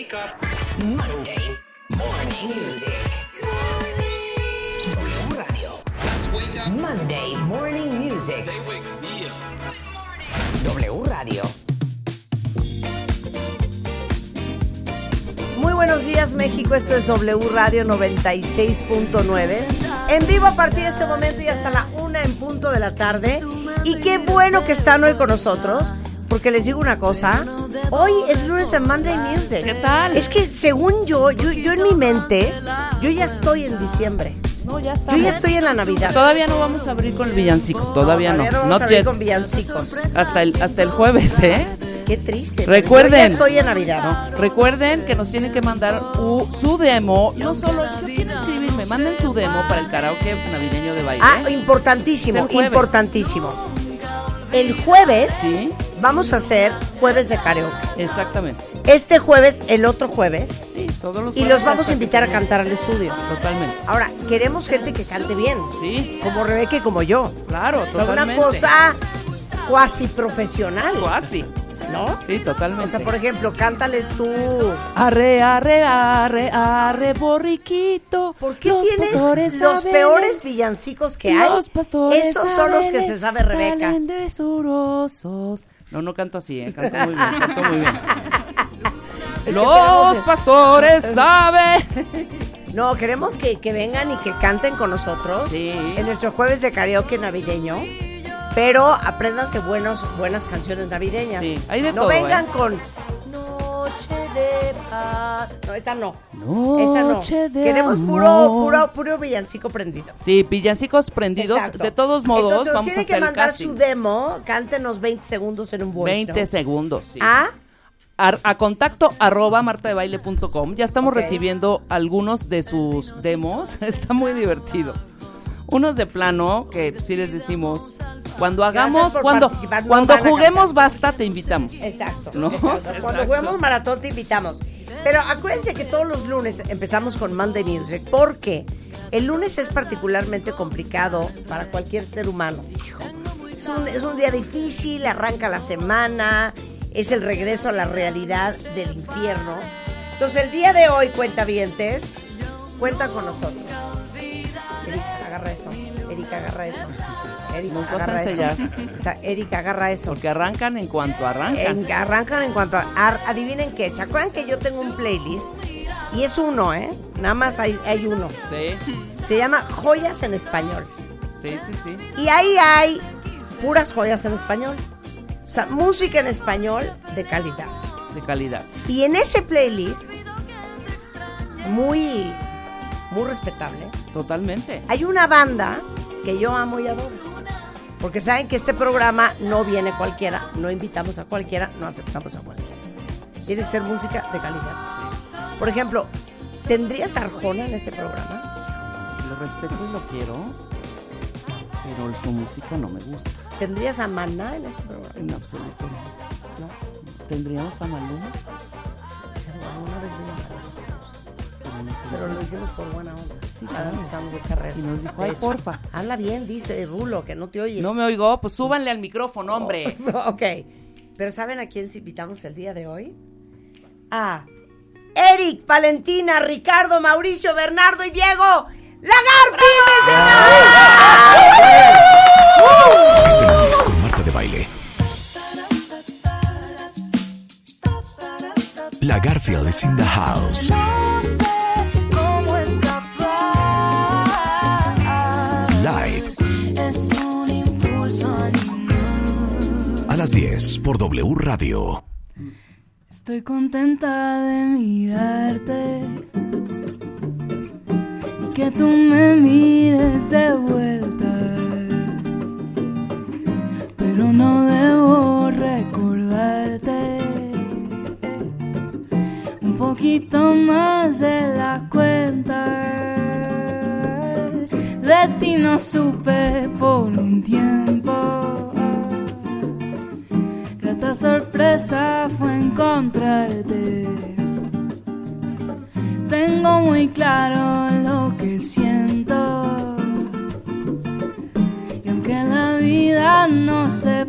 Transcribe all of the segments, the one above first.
Wake up. Monday Morning Music. W Radio. Let's wake up. Monday Morning Music. They wake me up. W Radio. Muy buenos días México, esto es W Radio 96.9. En vivo a partir de este momento y hasta la una en punto de la tarde. Y qué bueno que están hoy con nosotros, porque les digo una cosa, hoy es lunes en Monday Music. ¿Qué tal? Es que según yo, yo, yo en mi mente, yo ya estoy en diciembre. No, ya Yo ya estoy en la Navidad. Todavía no vamos a abrir con el villancico, todavía no. Todavía no vamos a abrir con villancicos. Hasta el, hasta el jueves, ¿eh? Qué triste. Recuerden. Yo ya estoy en Navidad. No, recuerden que nos tienen que mandar u- su demo. No solo, yo quiero escribirme, manden su demo para el karaoke navideño de baile. Ah, importantísimo, importantísimo. El jueves Sí. Vamos a hacer jueves de karaoke. Exactamente. Este jueves, el otro jueves, Sí, todos los y los vamos a invitar a cantar al estudio. Totalmente. Ahora, queremos gente que cante bien, Sí, como Rebeca y como yo. claro, O sea, una totalmente. cosa cuasi profesional, Cuasi. ¿no? Sí, totalmente. O sea, por ejemplo, cántales tú. Arre, arre, arre, arre, borriquito. ¿Por qué Los tienes los saben peores villancicos que hay? Los pastores Esos son los que se sabe Rebeca. Salen. No, no canto así, ¿eh? canto muy bien, canto muy bien. Es que Los tenemos- pastores saben. No, queremos que, que vengan y que canten con nosotros Sí. en nuestro jueves de karaoke navideño. Pero apréndanse buenos, buenas canciones navideñas. Sí, hay de no todo, vengan ¿eh? con de paz. No, esa no. Noche esa no. de Queremos puro, amor. puro, puro villancico prendido. Sí, villancicos prendidos. Exacto. De todos modos, Entonces, vamos a tienen hacer que el mandar casting. su demo. Cántenos 20 segundos en un voice 20 note. segundos, sí. ¿Ah? a, a contacto arroba martadebaile.com. Ya estamos Ok. recibiendo algunos de sus demos. Está muy divertido. Unos de plano que sí les decimos, cuando hagamos, cuando, cuando juguemos basta, te invitamos. Exacto. ¿No? exacto. Cuando juguemos maratón te invitamos. Pero acuérdense que todos los lunes empezamos con Monday Music porque el lunes es particularmente complicado para cualquier ser humano. Es un, es un día difícil, arranca la semana, es el regreso a la realidad del infierno. Entonces el día de hoy, cuentavientes, cuenta con nosotros. Agarra eso. Erika, agarra eso. Erika, agarra eso. Esa- Erika, agarra eso. Porque arrancan en cuanto arrancan. En- arrancan en cuanto ar- adivinen qué. ¿Se acuerdan que yo tengo un playlist? Y es uno, ¿eh? Nada más hay, hay uno. Sí, Se llama Joyas en Español. sí, sí, sí. Y ahí hay puras joyas en español. O sea, música en español de calidad. De calidad. Y en ese playlist, muy, muy respetable, Totalmente. hay una banda que yo amo y adoro. Porque saben que este programa no viene cualquiera, no invitamos a cualquiera, no aceptamos a cualquiera. Tiene que ser música de calidad. Por ejemplo, ¿tendrías Arjona en este programa? Lo respeto y lo quiero, pero su música no me gusta. ¿Tendrías a Maná en este programa? En absoluto no. ¿Tendríamos a Maluma? Alguna vez. Pero lo hicimos por buena onda. Sí, claro. empezamos de carrera. Y nos dijo, ay, porfa. Habla bien, dice Rulo, que no te oyes. No me oigo, pues súbanle al micrófono, hombre. ok. Pero ¿saben a quién invitamos el día de hoy? A Eric, Valentina, Ricardo, Mauricio, Bernardo y Diego Lagarfines. Este lunes con Marta de baile. La Garfield is in the house. Las 10 por W Radio. Estoy contenta de mirarte y que tú me mires de vuelta. Pero no debo recordarte poquito más de la cuenta. De ti no supe por un tiempo. Sorpresa fue encontrarte. Tengo muy claro lo que siento. Y aunque la vida no se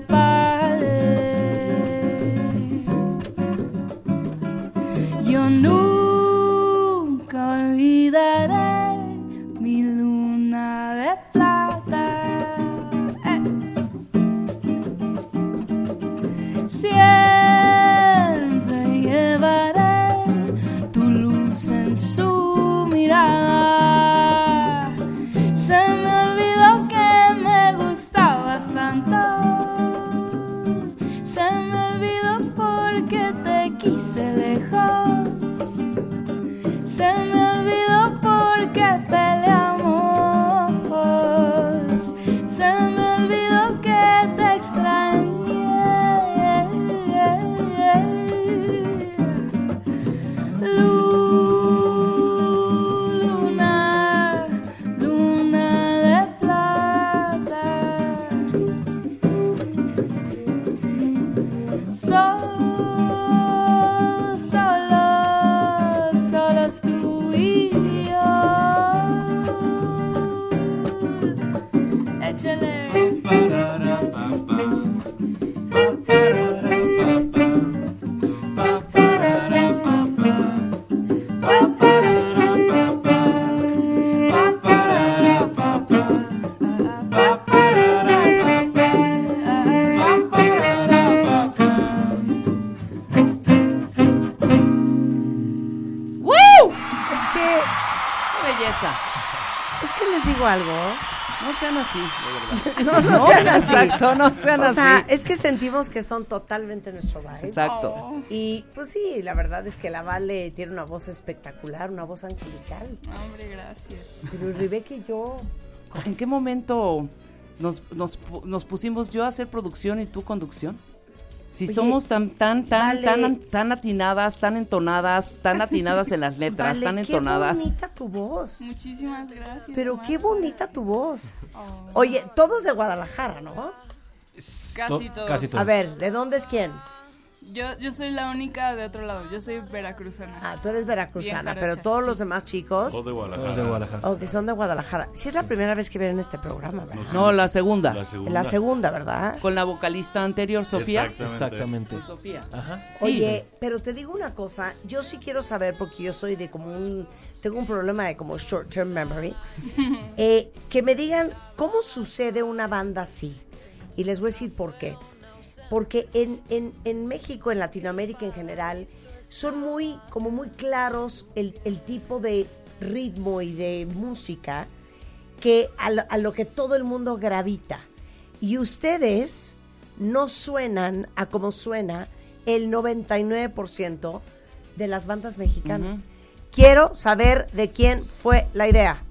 sean así, de verdad. No, no sean así. Exacto, no sean O así. sea, es que sentimos que son totalmente nuestro vibe. Exacto. Y pues sí, la verdad es que la Vale tiene una voz espectacular, una voz angelical. Hombre, gracias. Pero Rebeca y yo, ¿En qué momento nos, nos, nos pusimos yo a hacer producción y tú conducción? Si Oye, somos tan, tan, tan, Vale. tan, tan atinadas, tan entonadas, tan atinadas en las letras, Vale, tan qué entonadas. bonita tu voz. Muchísimas gracias. Pero qué Marta. bonita tu voz. Oh, Oye, todos de Guadalajara, ¿no? casi todos. casi todos. A ver, ¿de dónde es quién? Yo, yo soy la única de otro lado. Yo soy veracruzana. Ah, tú eres veracruzana, pero todos los demás chicos, Todos de Guadalajara. Todos de Guadalajara. o que son de Guadalajara. Sí es la primera vez que vienen este programa, ¿verdad? No, la segunda. La segunda. La segunda, ¿verdad? Con la vocalista anterior, Sofía. Exactamente. Exactamente. Con Sofía. Ajá. Sí. Oye, pero te digo una cosa, yo sí quiero saber, porque yo soy de como un, tengo un problema de como short term memory, eh, que me digan cómo sucede una banda así. Y les voy a decir por qué. Porque en, en, en México, en Latinoamérica en general, son muy, como muy claros el, el tipo de ritmo y de música que a lo, a lo que todo el mundo gravita. Y ustedes no suenan a como suena el 99% de las bandas mexicanas. Quiero saber de quién fue la idea.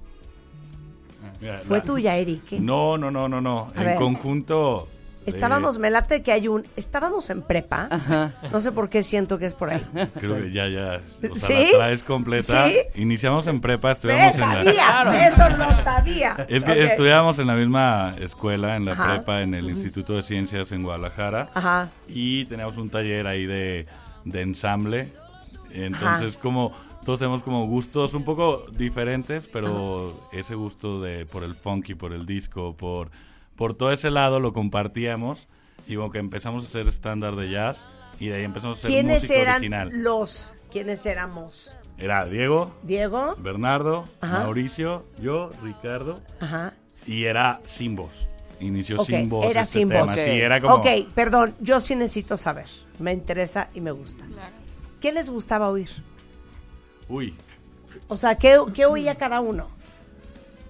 Mira, Fue la- tuya, Eric. No, no, no, no, no. A en ver. conjunto. Estábamos, me late que hay un. Estábamos en prepa. Ajá. No sé por qué siento que es por ahí. Creo que ya, ya. O sea, ¿Sí? la traes completa. ¿Sí? Iniciamos en prepa, ¡Me estudiamos en la. sabía! Eso no sabía. Es que estudiábamos en la misma escuela, en la Ajá. prepa, en el Instituto de Ciencias en Guadalajara. Ajá. Y teníamos un taller ahí de, de ensamble. Entonces, como todos tenemos como gustos un poco diferentes, pero ese gusto de por el funky, por el disco, por, por todo ese lado lo compartíamos. Y como que empezamos a hacer estándar de jazz. Y de ahí empezamos a hacer ¿Quiénes música eran original. los? ¿Quiénes éramos? Era Diego, Diego. Bernardo, Ajá. Mauricio, yo, Ricardo. Ajá. Y era sin voz. Inició sin voz. era este sin tema. voz. Sí, era como. Ok, perdón, yo sí necesito saber. Me interesa y me gusta. Claro. ¿Qué les gustaba oír? Uy, O sea, ¿qué, qué oía cada uno?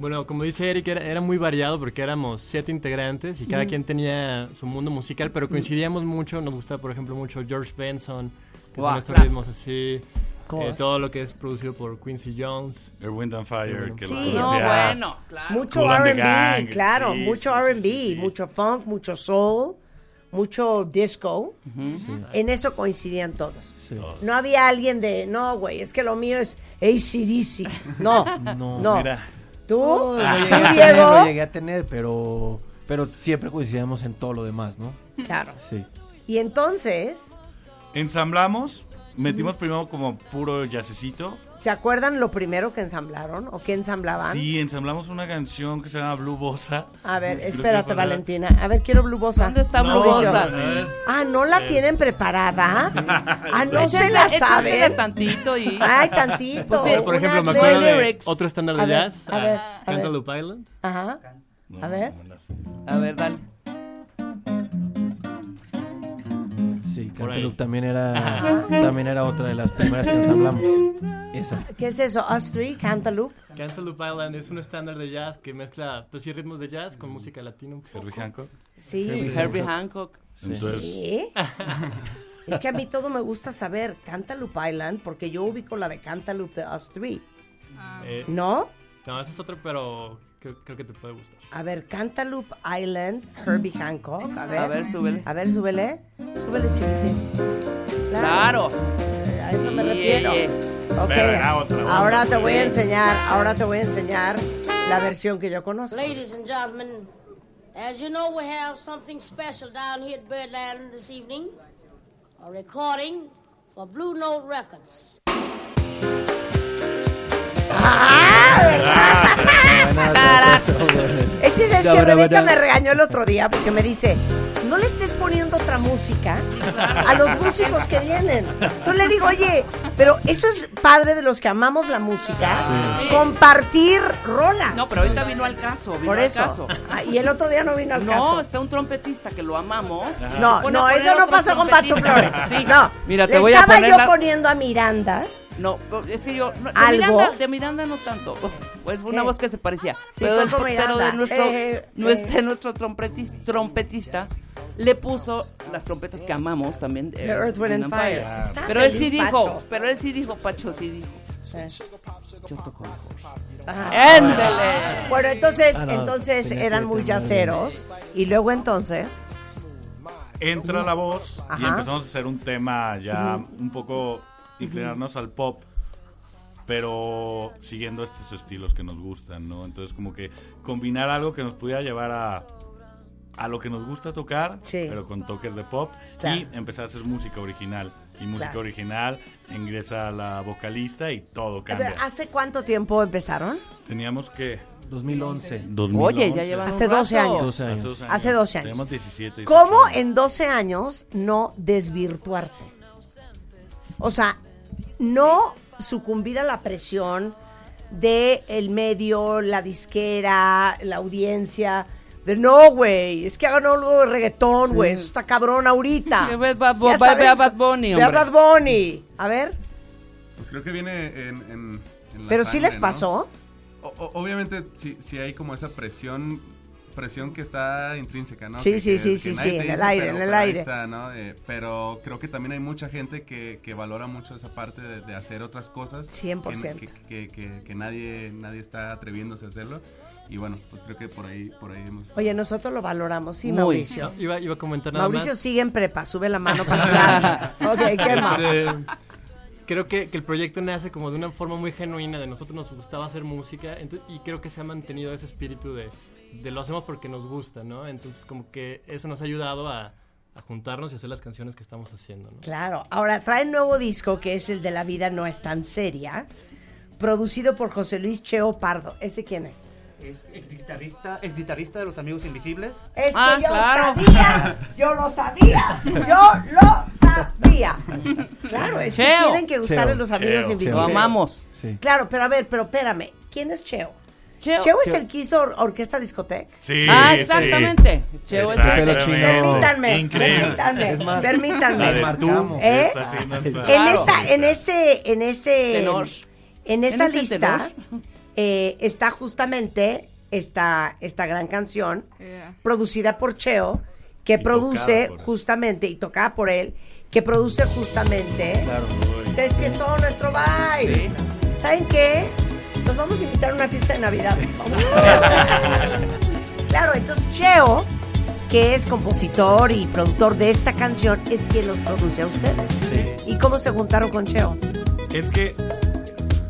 Bueno, como dice Eric, era, era muy variado porque éramos siete integrantes y cada quien tenía su mundo musical, pero coincidíamos mucho. Nos gusta, por ejemplo, mucho George Benson, que son estos claro. ritmos así. Eh, todo lo que es producido por Quincy Jones. Earth, Wind and Fire. Que Sí. lo No, bueno, claro. Mucho the R&B, claro, sí, mucho sí, R&B, sí, sí. mucho funk, mucho soul, mucho disco, en eso coincidían todos. No había alguien de, no, güey, es que lo mío es ACDC. No, no. No. Mira, ¿Tú? No, lo ¿Tú, llegué, a tener, Diego? lo llegué a tener, pero, pero siempre coincidíamos en todo lo demás, ¿no? Claro. Sí. Y entonces, ensamblamos, metimos primero como puro jazzecito. ¿se acuerdan lo primero que ensamblaron o qué ensamblaban? Sí, ensamblamos una canción que se llama Blue Bossa. A ver, espérate, Valentina. A ver, quiero Blue Bossa. ¿Dónde está Blue. Bossa? Ah, ¿no la tienen preparada? Ah, no se la saben. tantito y... Ay, tantito. Pues sí, Por Una ejemplo, me acuerdo de otro estándar A de ver, jazz, a ver, ah, a ver. Cantaloupe Island. Ajá. A ver. A ver, dale. Sí. Cantaloupe también era, también era otra de las primeras que ensamblamos. Esa. ¿Qué es eso? Us Three, Cantaloupe. Cantaloupe Island es un estándar de jazz que mezcla, pues sí, ritmos de jazz con música latina un poco. Herbie Hancock. Sí. Herbie Hancock. Entonces. Es que a mí todo me gusta saber Cantaloupe Island porque yo ubico la de Cantaloupe de Us Three. Eh, ¿No? no, ese es otro, pero creo, creo que te puede gustar. A ver, Cantaloupe Island, Herbie Hancock. A ver, A ver, súbele. A ver, súbele. Súbele, chiquitín. Claro. A eso me refiero. eh, Ok. Pero era otra onda, Ahora te voy a enseñar, ahora te voy a enseñar la versión que yo conozco. Ladies and gentlemen, as you know, we have something special down here at Birdland this evening. A recording for Blue Note Records. Es que sabes que Rebeca me regañó el otro día porque me dice, no le estés poniendo otra música a los músicos que vienen. Entonces le digo, oye, pero eso es padre de los que amamos la música, compartir rolas. No, pero ahorita vino al caso. Vino Por al eso. caso. Ah, y el otro día no vino al No, caso. está un trompetista que lo amamos. No, no, a eso no pasó con Pacho Flores. Sí. No, Mira, te le voy a estaba poner yo la- poniendo a Miranda. No, es que yo. no, de, ¿Algo? Miranda, de Miranda no tanto. Pues una ¿Qué? voz que se parecía. Sí, pero, el- de nuestro, Eh, nuestro, eh. nuestro trompetis- trompetista le puso las trompetas que amamos también. The Earth, Wind and Fire. Pero él sí dijo, Pacho. pero él sí dijo, Pacho sí dijo. Eh. Yo toco. ¡Éndele! Bueno, entonces, Ah, no, entonces eran muy yaceros. Y luego entonces, entra la voz y empezamos a hacer un tema ya un poco inclinarnos al pop pero siguiendo estos estilos que nos gustan, ¿no? Entonces como que combinar algo que nos pudiera llevar a, a lo que nos gusta tocar, Sí. pero con toques de pop Claro. y empezar a hacer música original. Y música Claro. original ingresa la vocalista y todo a cambia. ver, ¿hace cuánto tiempo empezaron? Teníamos que 2011. 2011. Oye, ya llevan Hace un 12 rato. años. 12 años. Hace 12 años. Tenemos 17. ¿Cómo 18 en 12 años no desvirtuarse? O sea, no sucumbir a la presión de el medio, la disquera, la audiencia. De no, güey, es que hagan algo de reggaetón, güey, eso está cabrón ahorita. Ve Bad Bad Bunny, Ve a hombre. Bad Bunny. A ver, Pues creo que viene en, en- en la pero sí les ¿no? pasó. O- o- obviamente sí, sí hay como esa presión presión que está intrínseca, ¿no? Sí, Que- sí, que- sí, que sí, sí, en el aire, pero- en el aire. está, ¿no? Eh, pero creo que también hay mucha gente que, que valora mucho esa parte de, de hacer otras cosas. 100%. Que, que, que- que nadie, nadie está atreviéndose a hacerlo. Y bueno, pues creo que por ahí, por ahí hemos... Oye, nosotros lo valoramos, sí, Muy. Mauricio. No, iba, iba a comentar nada Mauricio más. sigue en prepa, sube la mano para atrás. ok, ¿qué más? Este, creo que, que el proyecto nace como de una forma muy genuina, de nosotros nos gustaba hacer música ento- y creo que se ha mantenido ese espíritu de, de lo hacemos porque nos gusta, ¿no? Entonces como que eso nos ha ayudado a, a juntarnos y hacer las canciones que estamos haciendo, ¿no? Claro, ahora trae un nuevo disco que es el de La vida no es tan seria, producido por José Luis Cheo Pardo. ¿Ese quién es? Es ex guitarrista, ex guitarrista de los Amigos Invisibles. Es Ah, que yo claro. sabía, yo lo sabía, yo lo sabía. Claro, es que Cheo. tienen que gustarle los amigos Cheo. invisibles. Lo amamos. Sí. Claro, pero a ver, pero espérame, ¿quién es Cheo? Cheo. Cheo es el que hizo Or- Orquesta Discoteca. Sí, Ah, sí. exactamente. Cheo es el- Pelo Exactamente. chino. Permítanme, Increíble. permítanme, Es más, permítanme. La de Marcamos. tú. ¿Eh? es así, no es- En esa, en ese, en ese, Tenor. en esa En lista eh, está justamente esta, esta gran canción producida por Cheo, que Y produce justamente y tocada por él, que produce justamente. Claro. ¿Sabes que es todo nuestro vibe? ¿Saben qué? Nos vamos a invitar a una fiesta de Navidad. claro, entonces Cheo que es compositor y productor de esta canción, es quien los produce a ustedes. ¿Y cómo se juntaron con Cheo? Es que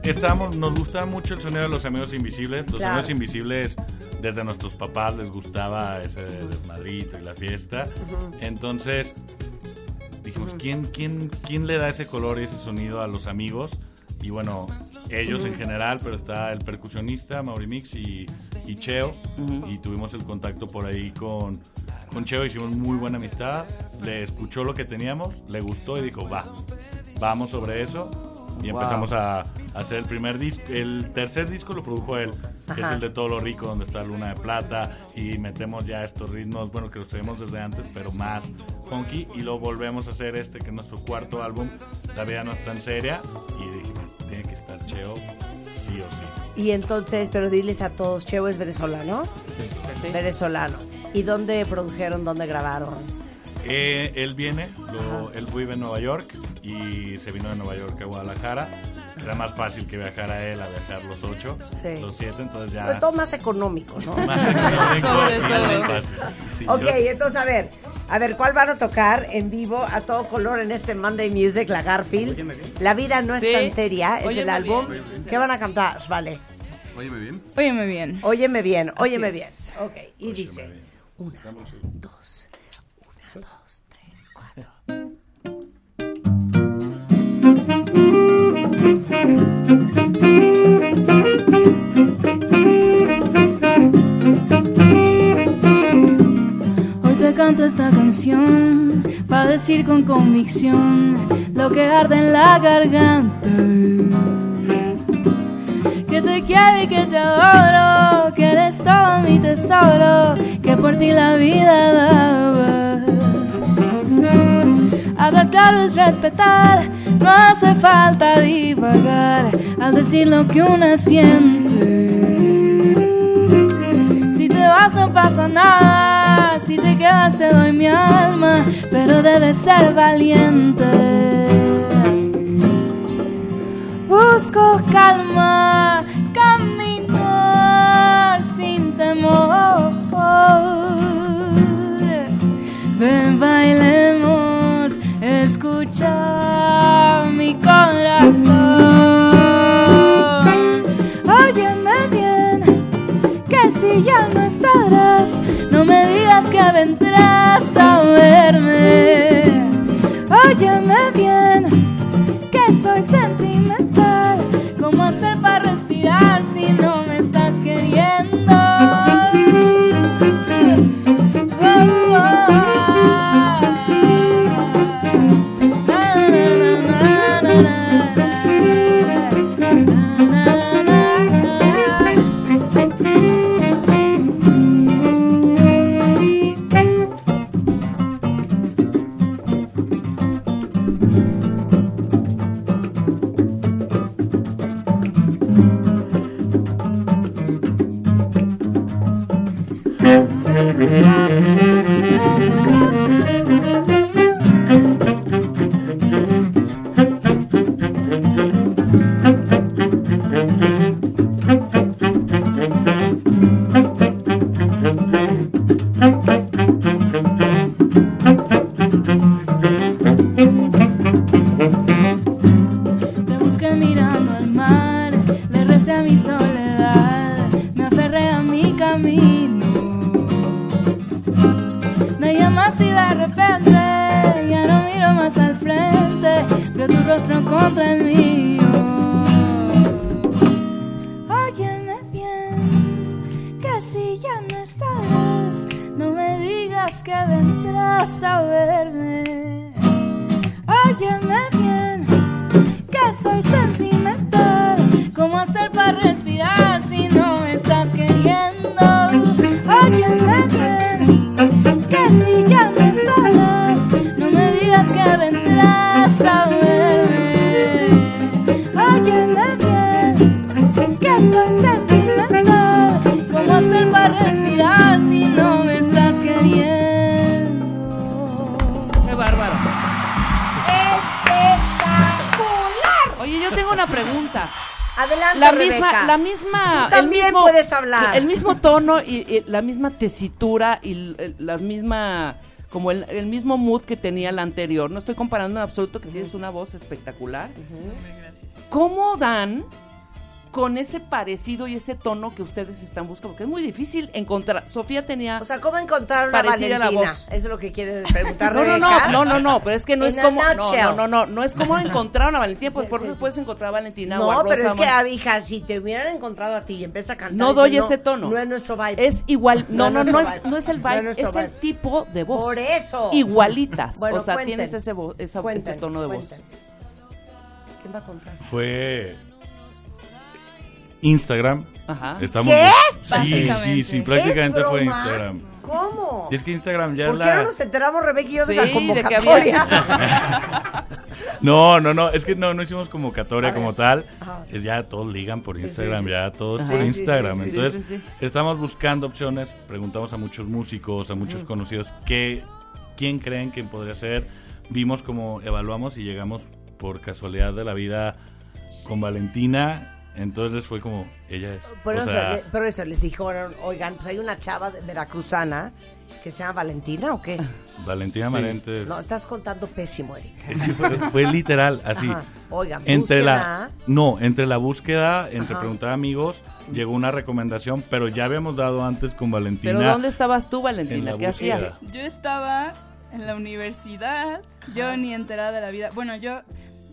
estábamos, nos gustaba mucho el sonido de los amigos invisibles. Los Claro. amigos invisibles, desde nuestros papás les gustaba ese desmadrito y la fiesta. Entonces dijimos, ¿quién, quién, ¿quién le da ese color y ese sonido a los amigos? Y bueno, ellos en general, pero está el percusionista, Mauri Mix y, y Cheo. Y tuvimos el contacto por ahí con, con Cheo, hicimos muy buena amistad. Le escuchó lo que teníamos, le gustó y dijo, va, vamos sobre eso. Y Wow. empezamos a, a hacer el primer disco. El tercer disco lo produjo él, que es el de Todo lo Rico, donde está Luna de Plata. Y metemos ya estos ritmos, bueno, que los tenemos desde antes, pero más funky. Y lo volvemos a hacer este, que es nuestro cuarto álbum. La vida no es tan seria. Y dijimos, Cheo, sí o sí. Y entonces, pero diles a todos, Cheo es venezolano. Venezolano. ¿Y dónde produjeron, dónde grabaron? Eh, él viene, lo- él vive en Nueva York y se vino de Nueva York a Guadalajara. Era más fácil que viajar a él a viajar los ocho, Sí. los siete, entonces ya... Sobre todo más económico, ¿no? Más económico Sobre y todo. más fácil. Sí, ok, yo- entonces a ver, a ver, ¿cuál van a tocar en vivo a todo color en este Monday Music, la Garfield? La vida no es Sí. tan seria, es Óyeme el álbum. bien. ¿Qué van a cantar? Vale. Óyeme bien. Óyeme bien. Óyeme bien, óyeme es. bien. Ok, y dice, una, dos, Hoy te canto esta canción para decir con convicción lo que arde en la garganta. Que te quiero y que te adoro, que eres todo mi tesoro, que por ti la vida daba. Hablar claro es respetar, no hace falta divagar al decir lo que una siente. Si te vas no pasa nada, si te quedas te doy mi alma, pero debes ser valiente. Busco calma, caminar sin temor. Ven, bailemos, escucha mi corazón. Óyeme bien, que si ya no estarás, no me digas que vendrás a verme. Óyeme bien, que soy sentimental. ¿Cómo hacer para respirar si no me si ya no estarás, no me digas que vendrás a verme. Óyeme bien, que soy sentimental. ¿Cómo hacer para respirar si no me estás queriendo? Óyeme bien, que si ya no estarás, no me digas que vendrás a verme. Pregunta. Adelante, la Rebeca. misma, la misma, Tú también el mismo, puedes hablar. el mismo tono y, y la misma tesitura y el- la misma, como el, el mismo mood que tenía la anterior. No estoy comparando en absoluto que tienes una voz espectacular. ¿Cómo dan con ese parecido y ese tono que ustedes están buscando? Porque es muy difícil encontrar. Sofía tenía. O sea, ¿cómo encontrar una parecida Valentina? la voz. Eso es lo que quiere preguntar No, no, no, no, no, no, pero es que no In es a como, no, no, no, no, no es como encontrar a una Valentina, pues por qué puedes encontrar a Valentina o a No, pero Rosa es que, ah, hija, si te hubieran encontrado a ti y empiezas a cantar... No doy ese tono. No es nuestro vibe. Es igual, no, no, no, es, no es el No vibe, es el vibe. tipo de voz. Por eso. Igualitas. Bueno, o sea, cuenten. tienes ese, vo- esa- ese tono de voz. ¿Quién va a contar? Fue Instagram. Ajá. Estamos ¿Qué? Sí, sí, sí, prácticamente ¿Es fue? Instagram. ¿Cómo? Y es que Instagram ya ¿Por es qué no la nos enteramos, Rebeca y yo, de Sí, esa de que convocatoria? No, no, no, es que no, no hicimos convocatoria como tal. Ajá. Es ya todos ligan por Instagram, sí. ya todos Ajá. por Instagram. sí, sí, Entonces, sí, sí. estamos buscando opciones, preguntamos a muchos músicos, a muchos conocidos, qué, quién creen que podría ser. Vimos como evaluamos y llegamos por casualidad de la vida con Valentina. Entonces fue como, ella es. Por eso, sea, le- por eso les dijeron, oigan, pues hay una chava de- veracruzana que se llama Valentina, ¿o qué? Valentina Marentes. No, estás contando pésimo, Eric. Fue, fue literal, así. Ajá. Oigan, entre la no entre la búsqueda entre Ajá. preguntar a amigos llegó una recomendación pero ya habíamos dado antes con Valentina Pero ¿dónde estabas tú, en Valentina? ¿Qué búsqueda. hacías? Yo estaba en la universidad, yo ni enterada de la vida. Bueno, yo,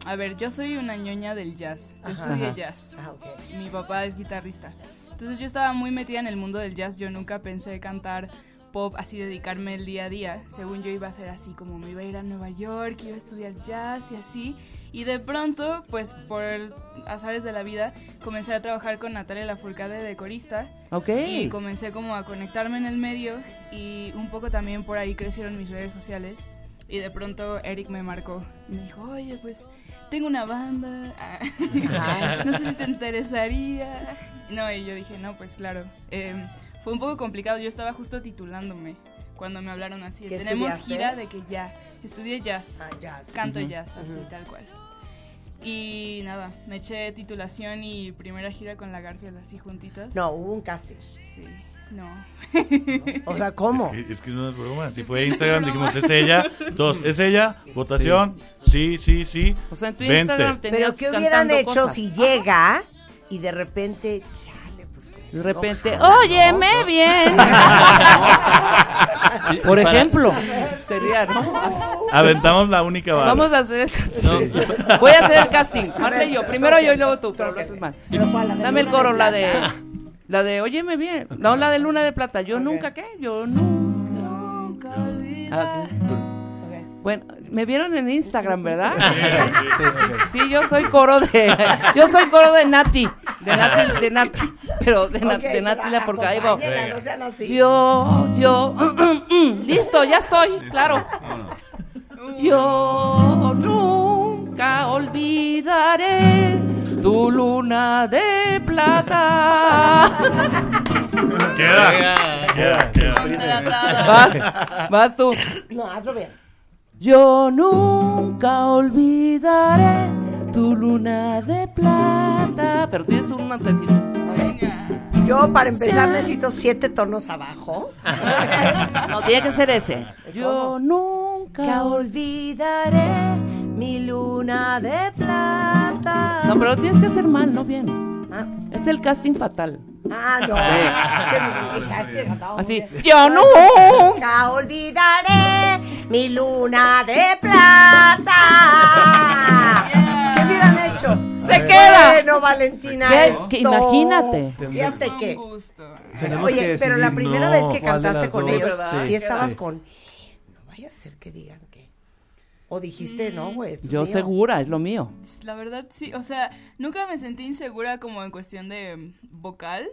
a ver, yo soy una ñoña del jazz. Yo Ajá. estudié Ajá. jazz. Ah, ok. Mi papá es guitarrista. Entonces yo estaba muy metida en el mundo del jazz. Yo nunca pensé cantar pop, así dedicarme el día a día. Según yo iba a ser así, como me iba a ir a Nueva York, iba a estudiar jazz y así. Y de pronto, pues por azares de la vida, comencé a trabajar con Natalia Lafourcade de corista. Ok. Y comencé como a conectarme en el medio y un poco también por ahí crecieron mis redes sociales. Y de pronto Eric me marcó y me dijo, oye, pues tengo una banda, ah, no sé si te interesaría. No, y yo dije, no, pues claro. Eh, fue un poco complicado, yo estaba justo titulándome cuando me hablaron así. ¿Qué Tenemos estudiaste? gira de que ya, estudié jazz, Ah, jazz. canto jazz, así tal cual. Y nada, me eché titulación y primera gira con la Garfield así juntitas. No, hubo un casting. Sí, no. O sea, ¿cómo? es que, es que no es broma si fue Instagram dijimos es ella todos es ella votación sí sí sí, O sea, en tu vente Instagram tenías Pero ¿qué hubieran hecho cosas? si llega y de repente, chale, pues... De repente, ojalá, óyeme ¿no? bien. Por ejemplo, sería, ¿no? aventamos la única bala Vamos a hacer el casting. Voy a hacer el casting. Marta y yo. Primero yo y luego tú, pero lo haces mal. ¿Pero cuál? ¿La de Dame el coro, la de. La de, óyeme bien. No, la de Luna de Plata. Yo nunca, ¿qué? Yo nunca. Ah, ok. Bueno, me vieron en Instagram, ¿verdad? Sí, yo soy coro de. Yo soy coro de Nati. De Nati, de Nati. Pero de, Na- Ok, de Nati la porque ahí va. Yo, yo, listo, ya estoy, claro. Yo nunca olvidaré tu luna de plata. queda queda queda Vas, vas tú. No, hazlo bien. Yo nunca olvidaré tu luna de plata. Pero tienes un mantecito. Yo, para empezar, necesito siete tonos abajo. No, tiene que ser ese. Yo nunca. Olvidaré mi luna de plata. No, pero lo tienes que hacer mal, no bien. Ah, Es el casting fatal. ah, no. Sí. Es que mi hija, es que Así. Yo. Nunca olvidaré mi luna de plata. ¿Qué hubieran hecho? Se queda. Bueno, Valentina. ¿Qué? Que imagínate. Fíjate que. Oye, que pero la primera no, vez que ¿cuál de cantaste con dos? ellos, Sí. sí estabas con. No vaya a ser que digan que. O dijiste, no, güey. esto es Yo mío". segura, es lo mío. La verdad sí, o sea, nunca me sentí insegura como en cuestión de mm, vocal.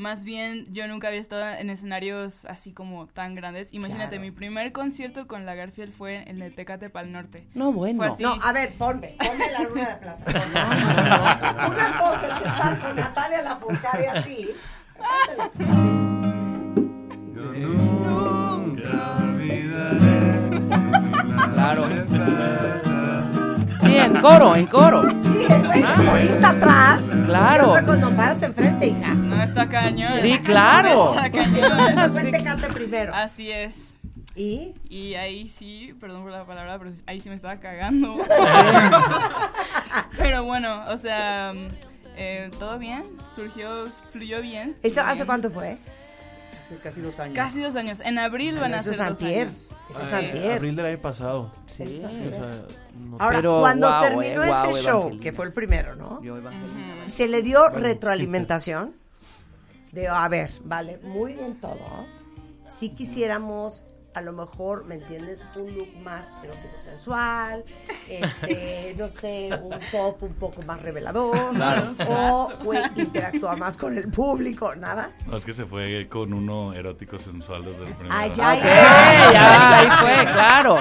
Más bien, yo nunca había estado en escenarios así como tan grandes. Imagínate, Claro. mi primer concierto con la Garfield fue en el Tecate Pal Norte. No, bueno. Fue así. No, a ver, ponme, ponme la luna de plata. No, no. Una cosa es estar con Natalia Lafourcade así. Claro. Sí, en coro, en coro. Sí, el corista atrás. Claro. Y otra cuando párate enfrente, hija. No, está cañón. Sí, claro. Está cañón. Sí. te cante primero. Así es. ¿Y? Y ahí sí, perdón por la palabra, pero ahí sí me estaba cagando. pero bueno, o sea, eh, todo bien, surgió, fluyó bien. ¿Eso hace cuánto fue? Hace casi dos años. Casi dos años. En abril van a Eso ser es dos antier. años. Eso es antier. Abril del año pasado. Sí. O sea, no- Ahora, Pero, cuando terminó eh, ese show, Evangelina. que fue el primero, ¿no? Yo, Evangelina. Se le dio retroalimentación de, a ver, vale, muy bien todo. Si quisiéramos, a lo mejor, ¿me entiendes? Un look más erótico sensual, este, no sé, un top un poco más revelador, Claro. o güey, interactúa más con el público, nada. No, es que se fue con uno erótico sensual desde el primero. Ah, ya, Ok, ya, ahí fue, claro.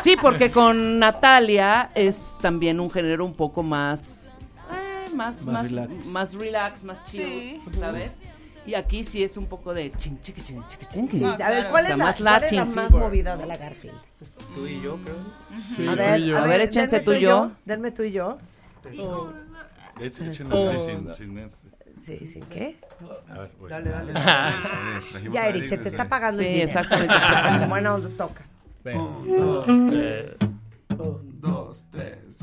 Sí, porque con Natalia es también un género un poco más, eh, más, Más más, relax. más relax, más chill, ¿sabes? Y aquí sí es un poco de ching, chiqui, ching, chiqui, ching. Sí, O a ver, sea, ¿cuál es la, más cuál es la más flavor. movida de la Garfield? Tú y yo, creo. Sí, a ver, y yo. a A ver, ver, échense tú y yo. Denme tú y yo. Hecho, échenlo sin, sin eso. Sí, ¿sin qué? A ver, voy. Dale, dale. Trajimos Ya, a Eric, se te está pagando el Sí, dinero. exactamente. Buena onda, toca. Un, dos, tres. Un, dos, tres,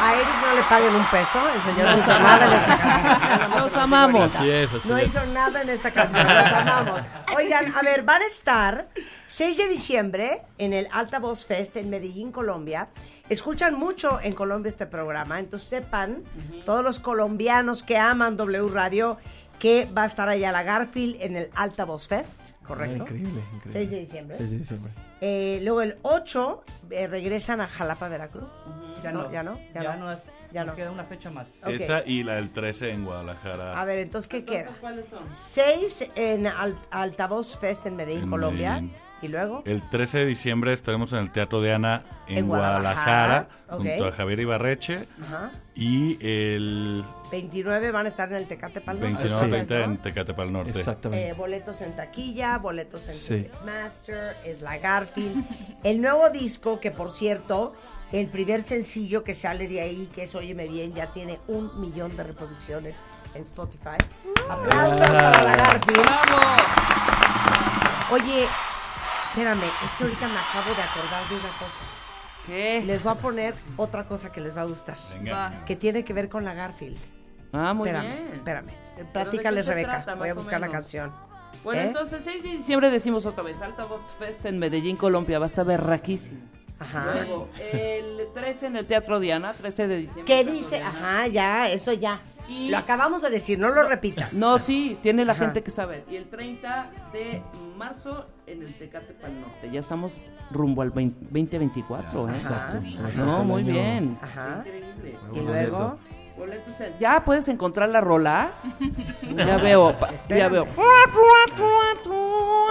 A Eric no le paguen un peso. El señor no hizo nada en esta canción. Los amamos. Así es, así No es. hizo nada en esta canción. Los amamos. Oigan, a ver, van a estar 6 de diciembre en el Altavoz Fest en Medellín, Colombia. Escuchan mucho en Colombia este programa, entonces sepan, todos los colombianos que aman W Radio, que va a estar allá la Garfield en el Altavoz Fest, ¿correcto? Ah, increíble, increíble. 6 de diciembre. 6 de diciembre. Eh, luego el 8 eh, regresan a Jalapa, Veracruz. Ya no, no. ya no, ya, Ya no. no es- Ya nos no. queda una fecha más. Ok. Esa y la del 13 en Guadalajara. A ver, entonces, ¿qué queda? Entonces, ¿cuáles son? 6 en Al- Altavoz Fest en Medellín, En Colombia. Medellín. Y luego, El 13 de diciembre estaremos en el Teatro de Ana en, En Guadalajara, Guadalajara, junto ok. a Javier Ibarreche. Ajá. Y el 29 van a estar en el Tecate Pal Norte, 29 Sí. 20 ¿no? en Tecate Norte. Exactamente. Eh, boletos en taquilla, boletos en Sí. Master, es la Garfield. El nuevo disco, que por cierto, el primer sencillo que sale de ahí, que es Óyeme Bien, ya tiene un millón de reproducciones en Spotify. Aplausos para la Garfield. Oye, espérame, es que ahorita me acabo de acordar de una cosa. ¿Qué? Les voy a poner otra cosa que les va a gustar. Venga. Va. Que tiene que ver con la Garfield. Ah, muy espérame, bien. espérame. ¿Pero de Platícales, Rebeca. trata, Voy a buscar la canción. Bueno, ¿Eh? entonces 6 de diciembre decimos otra vez, Alta Voz Fest en Medellín, Colombia, va a estar berraquísimo. Ajá. Luego, el 13 en el Teatro Diana, 13 de diciembre. ¿Qué dice? Diana. Ajá, ya, eso ya. Lo acabamos de decir, no lo repitas. No, sí, tiene la Ajá. gente que sabe. Y el 30 de marzo en el Tecate Pal Norte. Ya estamos rumbo al 20 2024, ¿eh? Ajá. Sí, No, muy bien. Ajá. Increíble. Y luego. Boletos en- Ya puedes encontrar la rola. Ya veo, pa- ya Espérame. veo.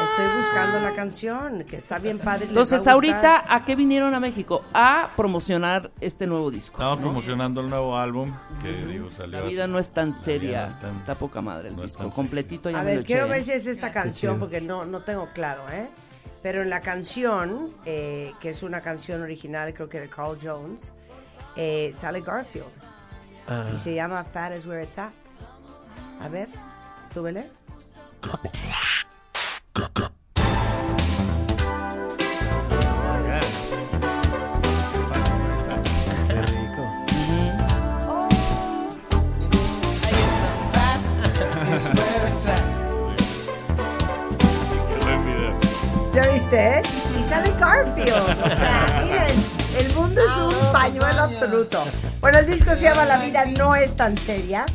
Estoy buscando la canción, que está bien padre. les va Entonces, a ahorita. ¿a qué vinieron a México? A promocionar este nuevo disco. Estamos promocionando el nuevo álbum que digo salió. La vida hace- no es tan La vida seria. no es tan- Está poca madre el no es disco. tan Completito ya A me lo ver, quiero ver si es esta canción, porque no, no tengo claro, ¿eh? Pero en la canción, eh, que es una canción original, creo que de Carl Jones, eh, sale Garfield. Ah. Y se llama Fat is Where It's At. A ver, súbele. absoluto. Bueno, el disco se llama La vida no es tan seria.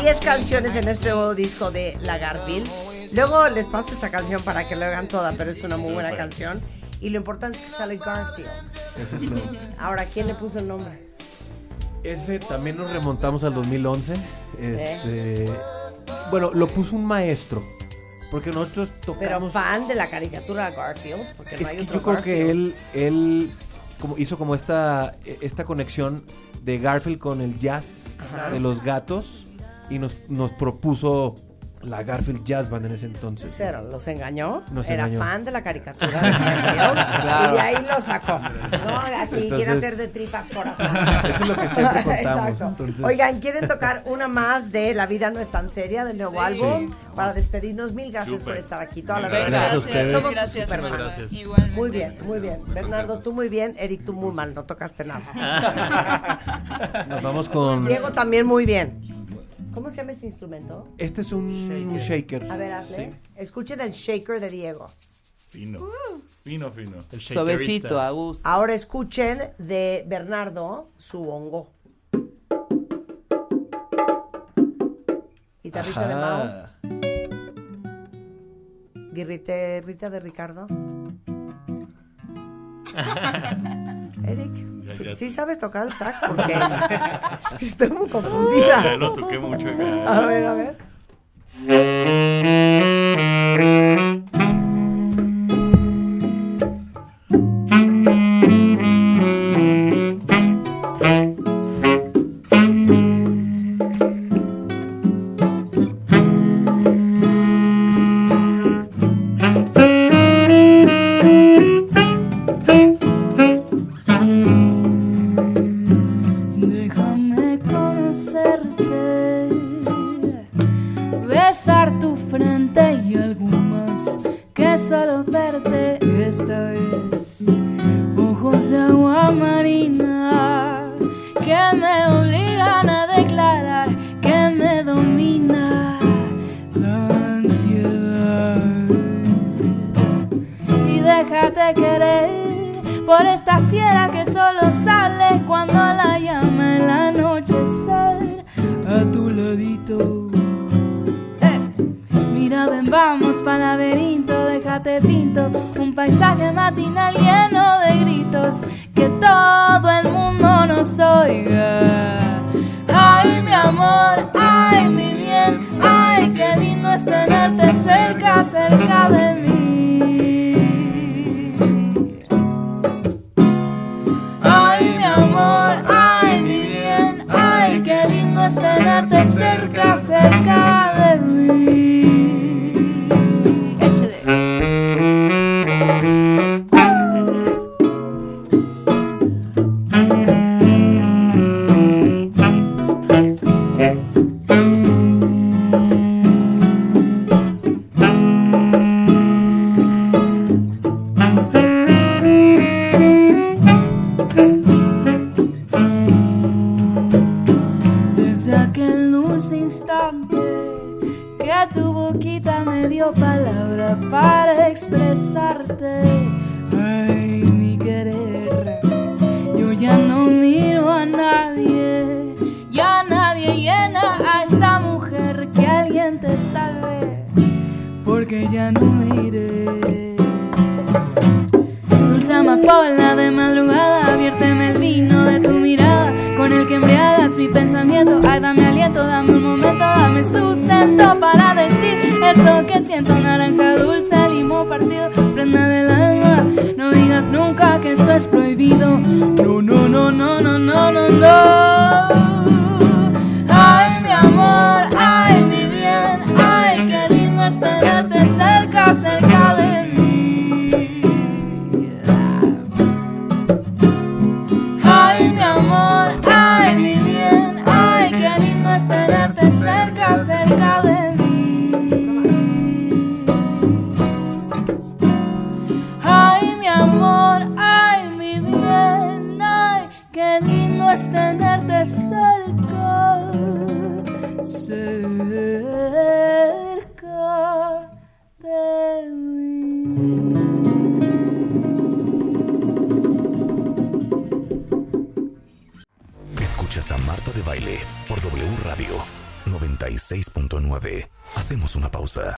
10 canciones en este nuevo disco de La Garfield. Luego les paso esta canción para que lo hagan toda, pero es una muy buena canción. Y lo importante es que sale Garfield. Ahora, ¿quién le puso el nombre? Ese también nos remontamos al 2011. Este, Bueno, lo puso un maestro. Porque nosotros Pero tocamos. fan de la caricatura Garfield, porque no es hay que otro yo creo Garfield. que él, él como hizo como esta, esta conexión de Garfield con el jazz Ajá. de los gatos y nos, nos propuso la Garfield Jazz Band en ese entonces. Cero, los engañó. Nos Era engañó. fan de la caricatura de Garfield, Claro. y de ahí lo sacó. No, aquí quiere hacer de tripas corazón. Eso es lo que siempre contamos, Exacto. entonces- Oigan, ¿quieren tocar una más de La vida no es tan seria del nuevo Sí. álbum? Para despedirnos, mil gracias por estar aquí todas las Gracias semanas. a ustedes. Somos Gracias. Gracias. Igualmente. Muy bien, muy bien. Bernardo, tú muy bien. Eric, tú muy mal. No tocaste nada. Nos vamos con. Diego también muy bien. ¿Cómo se llama ese instrumento? Este es un shaker. A ver, hazle. Escuchen el shaker de Diego. Fino. Fino, fino. El. Suavecito, a gusto. Ahora escuchen de Bernardo su hongo. Guitarrita de Mao. Guitarrita de Ricardo. Eric, Ya, ¿sí, ya. sí sabes tocar el sax? Porque es que estoy muy confundida. ya lo toqué mucho acá. A ver, a ver. cerca, cerca de mí. No, no,